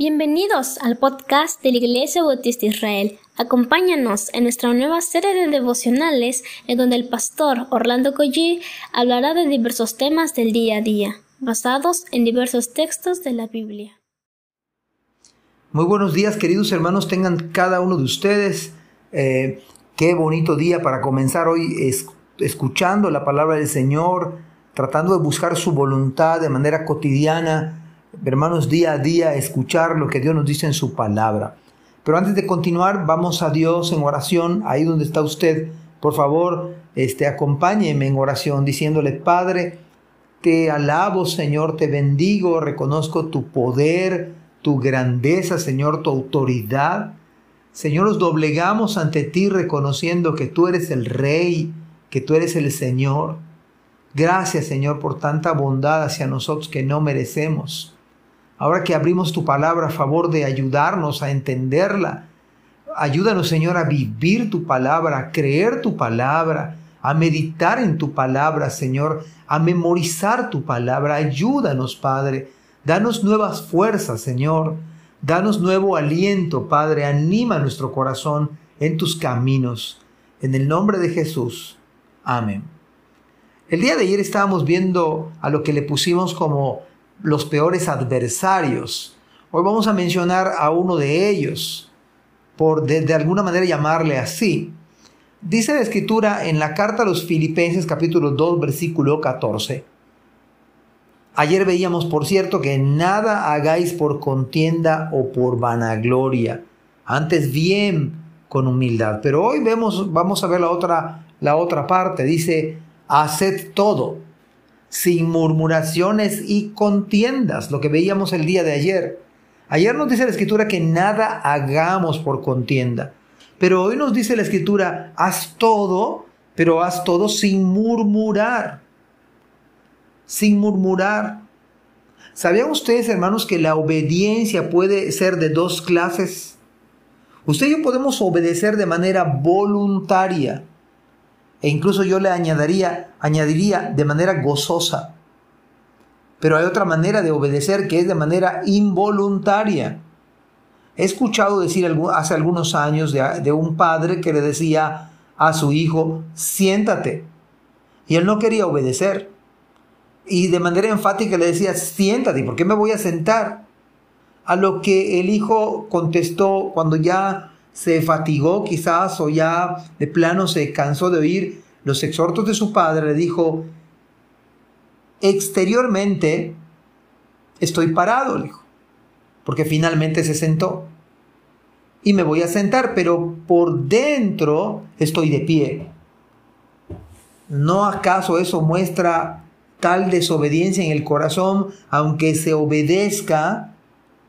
Bienvenidos al podcast de la Iglesia Bautista Israel. Acompáñanos en nuestra nueva serie de devocionales en donde el pastor Orlando Collie hablará de diversos temas del día a día, basados en diversos textos de la Biblia. Muy buenos días queridos hermanos, tengan cada uno de ustedes. Eh, qué bonito día para comenzar hoy escuchando la palabra del Señor, tratando de buscar su voluntad de manera cotidiana hermanos, día a día escuchar lo que Dios nos dice en su palabra. Pero antes de continuar, vamos a Dios en oración, ahí donde está usted. Por favor, este, acompáñeme en oración diciéndole, Padre, te alabo, Señor, te bendigo, reconozco tu poder, tu grandeza, Señor, tu autoridad. Señor, nos doblegamos ante ti reconociendo que tú eres el Rey, que tú eres el Señor. Gracias, Señor, por tanta bondad hacia nosotros que no merecemos. Ahora que abrimos tu palabra a favor de ayudarnos a entenderla, ayúdanos Señor a vivir tu palabra, a creer tu palabra, a meditar en tu palabra, Señor, a memorizar tu palabra. Ayúdanos, Padre. Danos nuevas fuerzas, Señor. Danos nuevo aliento, Padre. Anima nuestro corazón en tus caminos. En el nombre de Jesús. Amén. El día de ayer estábamos viendo a lo que le pusimos como los peores adversarios. Hoy vamos a mencionar a uno de ellos, por de, alguna manera llamarle así. Dice la escritura en la carta a los Filipenses capítulo 2 versículo 14. Ayer veíamos, por cierto, que nada hagáis por contienda o por vanagloria, antes bien con humildad. Pero hoy vemos, vamos a ver la otra, la otra parte. Dice, haced todo sin murmuraciones y contiendas, lo que veíamos el día de ayer. Ayer nos dice la escritura que nada hagamos por contienda, pero hoy nos dice la escritura, haz todo, pero haz todo sin murmurar, sin murmurar. ¿Sabían ustedes, hermanos, que la obediencia puede ser de dos clases? Usted y yo podemos obedecer de manera voluntaria e incluso yo le añadiría, añadiría de manera gozosa. Pero hay otra manera de obedecer que es de manera involuntaria. He escuchado decir hace algunos años de, un padre que le decía a su hijo, siéntate. Y él no quería obedecer. Y de manera enfática le decía, siéntate, ¿por qué me voy a sentar? A lo que el hijo contestó cuando ya se fatigó quizás o ya de plano se cansó de oír los exhortos de su padre, le dijo, exteriormente estoy parado, le dijo, porque finalmente se sentó. Y me voy a sentar, pero por dentro estoy de pie. ¿No acaso eso muestra tal desobediencia en el corazón, aunque se obedezca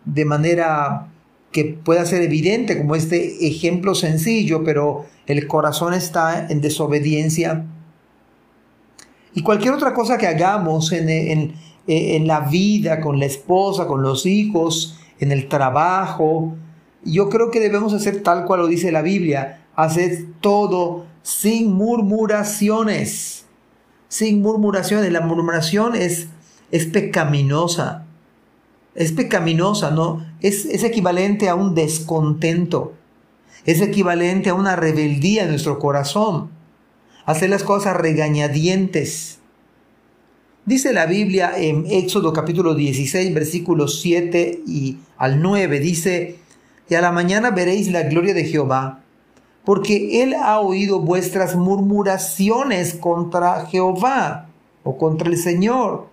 de manera que pueda ser evidente como este ejemplo sencillo, pero el corazón está en desobediencia. Y cualquier otra cosa que hagamos en, en, la vida, con la esposa, con los hijos, en el trabajo, yo creo que debemos hacer tal cual lo dice la Biblia, hacer todo sin murmuraciones. Sin murmuraciones. La murmuración es, es pecaminosa es pecaminosa, ¿no? Es, es equivalente a un descontento, es equivalente a una rebeldía en nuestro corazón, hacer las cosas regañadientes. Dice la Biblia en Éxodo capítulo 16, versículos 7 y al 9, dice, y a la mañana veréis la gloria de Jehová, porque él ha oído vuestras murmuraciones contra Jehová o contra el Señor,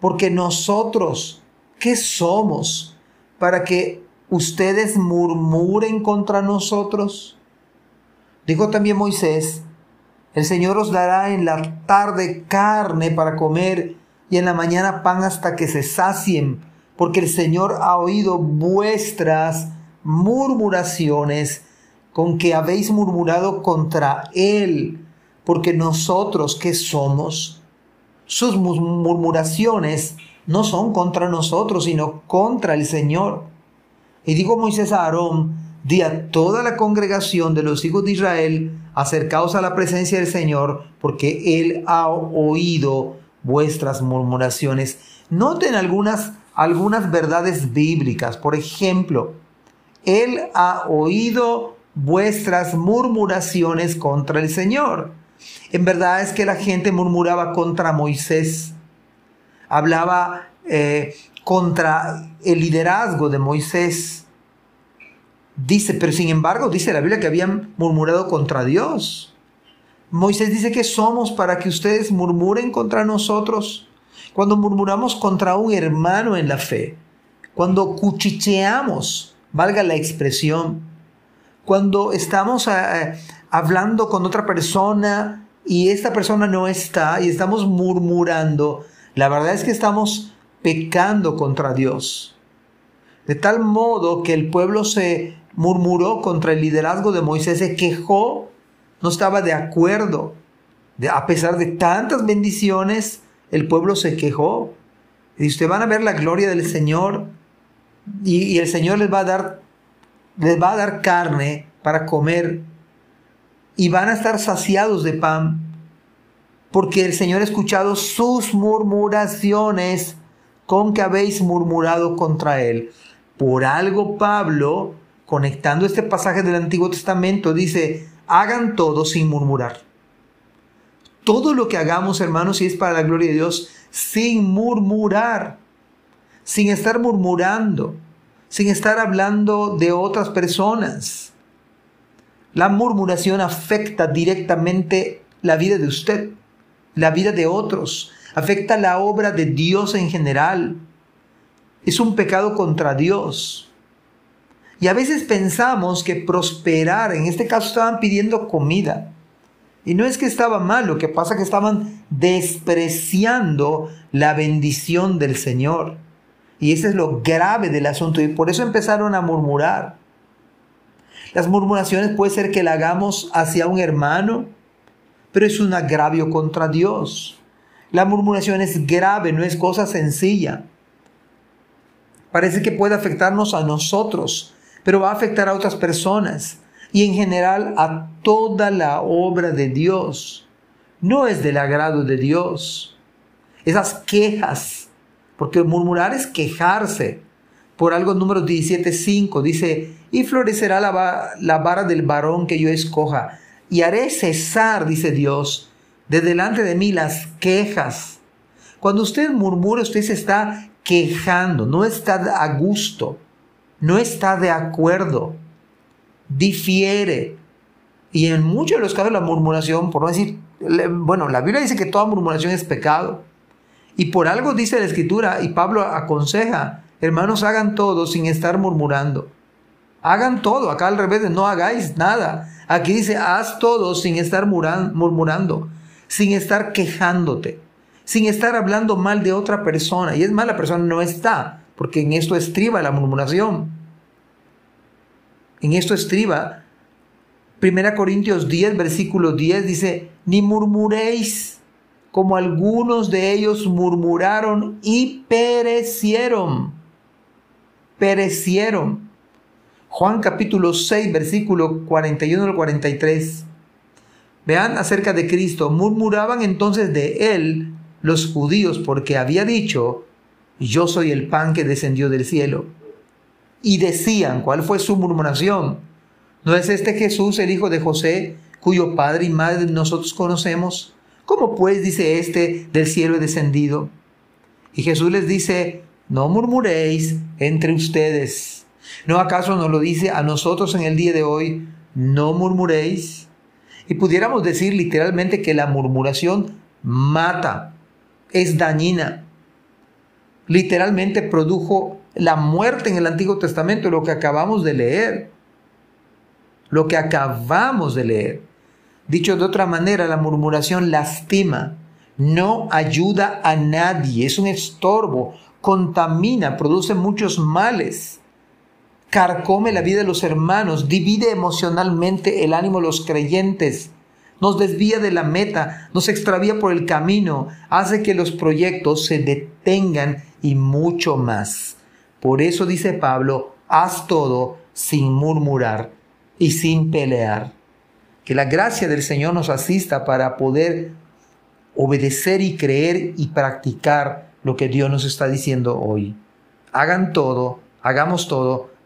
porque nosotros ¿Qué somos para que ustedes murmuren contra nosotros? Dijo también Moisés, el Señor os dará en la tarde carne para comer y en la mañana pan hasta que se sacien, porque el Señor ha oído vuestras murmuraciones con que habéis murmurado contra Él, porque nosotros que somos, sus murmuraciones no son contra nosotros, sino contra el Señor. Y dijo Moisés a Aarón, di a toda la congregación de los hijos de Israel, acercaos a la presencia del Señor, porque Él ha oído vuestras murmuraciones. Noten algunas, algunas verdades bíblicas. Por ejemplo, Él ha oído vuestras murmuraciones contra el Señor. En verdad es que la gente murmuraba contra Moisés, hablaba eh, contra el liderazgo de Moisés. Dice, pero sin embargo, dice la Biblia que habían murmurado contra Dios. Moisés dice que somos para que ustedes murmuren contra nosotros. Cuando murmuramos contra un hermano en la fe, cuando cuchicheamos, valga la expresión, cuando estamos eh, hablando con otra persona y esta persona no está y estamos murmurando, la verdad es que estamos pecando contra Dios. De tal modo que el pueblo se murmuró contra el liderazgo de Moisés, se quejó, no estaba de acuerdo. a pesar de tantas bendiciones, el pueblo se quejó. Y ustedes van a ver la gloria del Señor y, y el Señor les va a dar les va a dar carne para comer y van a estar saciados de pan, porque el Señor ha escuchado sus murmuraciones con que habéis murmurado contra Él. Por algo Pablo, conectando este pasaje del Antiguo Testamento, dice, hagan todo sin murmurar. Todo lo que hagamos, hermanos, si es para la gloria de Dios, sin murmurar, sin estar murmurando sin estar hablando de otras personas. La murmuración afecta directamente la vida de usted, la vida de otros, afecta la obra de Dios en general. Es un pecado contra Dios. Y a veces pensamos que prosperar, en este caso estaban pidiendo comida. Y no es que estaba mal, lo que pasa es que estaban despreciando la bendición del Señor. Y ese es lo grave del asunto. Y por eso empezaron a murmurar. Las murmuraciones puede ser que la hagamos hacia un hermano, pero es un agravio contra Dios. La murmuración es grave, no es cosa sencilla. Parece que puede afectarnos a nosotros, pero va a afectar a otras personas y en general a toda la obra de Dios. No es del agrado de Dios. Esas quejas, porque murmurar es quejarse. Por algo número 17.5 dice, y florecerá la, la vara del varón que yo escoja, y haré cesar, dice Dios, de delante de mí las quejas. Cuando usted murmura, usted se está quejando, no está a gusto, no está de acuerdo, difiere. Y en muchos de los casos la murmuración, por no decir, bueno, la Biblia dice que toda murmuración es pecado. Y por algo dice la escritura, y Pablo aconseja, hermanos, hagan todo sin estar murmurando. Hagan todo, acá al revés, no hagáis nada. Aquí dice, haz todo sin estar murmurando, sin estar quejándote, sin estar hablando mal de otra persona. Y es más, la persona no está, porque en esto estriba la murmuración. En esto estriba. 1 Corintios 10, versículo 10 dice, ni murmuréis como algunos de ellos murmuraron y perecieron. Perecieron. Juan capítulo 6, versículo 41 al 43. Vean acerca de Cristo. Murmuraban entonces de él los judíos porque había dicho, yo soy el pan que descendió del cielo. Y decían, ¿cuál fue su murmuración? ¿No es este Jesús el hijo de José, cuyo padre y madre nosotros conocemos? ¿Cómo pues dice este del cielo he descendido? Y Jesús les dice, no murmuréis entre ustedes. ¿No acaso nos lo dice a nosotros en el día de hoy, no murmuréis? Y pudiéramos decir literalmente que la murmuración mata, es dañina. Literalmente produjo la muerte en el Antiguo Testamento, lo que acabamos de leer. Lo que acabamos de leer. Dicho de otra manera, la murmuración lastima, no ayuda a nadie, es un estorbo, contamina, produce muchos males, carcome la vida de los hermanos, divide emocionalmente el ánimo de los creyentes, nos desvía de la meta, nos extravía por el camino, hace que los proyectos se detengan y mucho más. Por eso dice Pablo, haz todo sin murmurar y sin pelear. Que la gracia del Señor nos asista para poder obedecer y creer y practicar lo que Dios nos está diciendo hoy. hagan todo, hagamos todo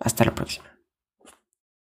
Hasta la próxima.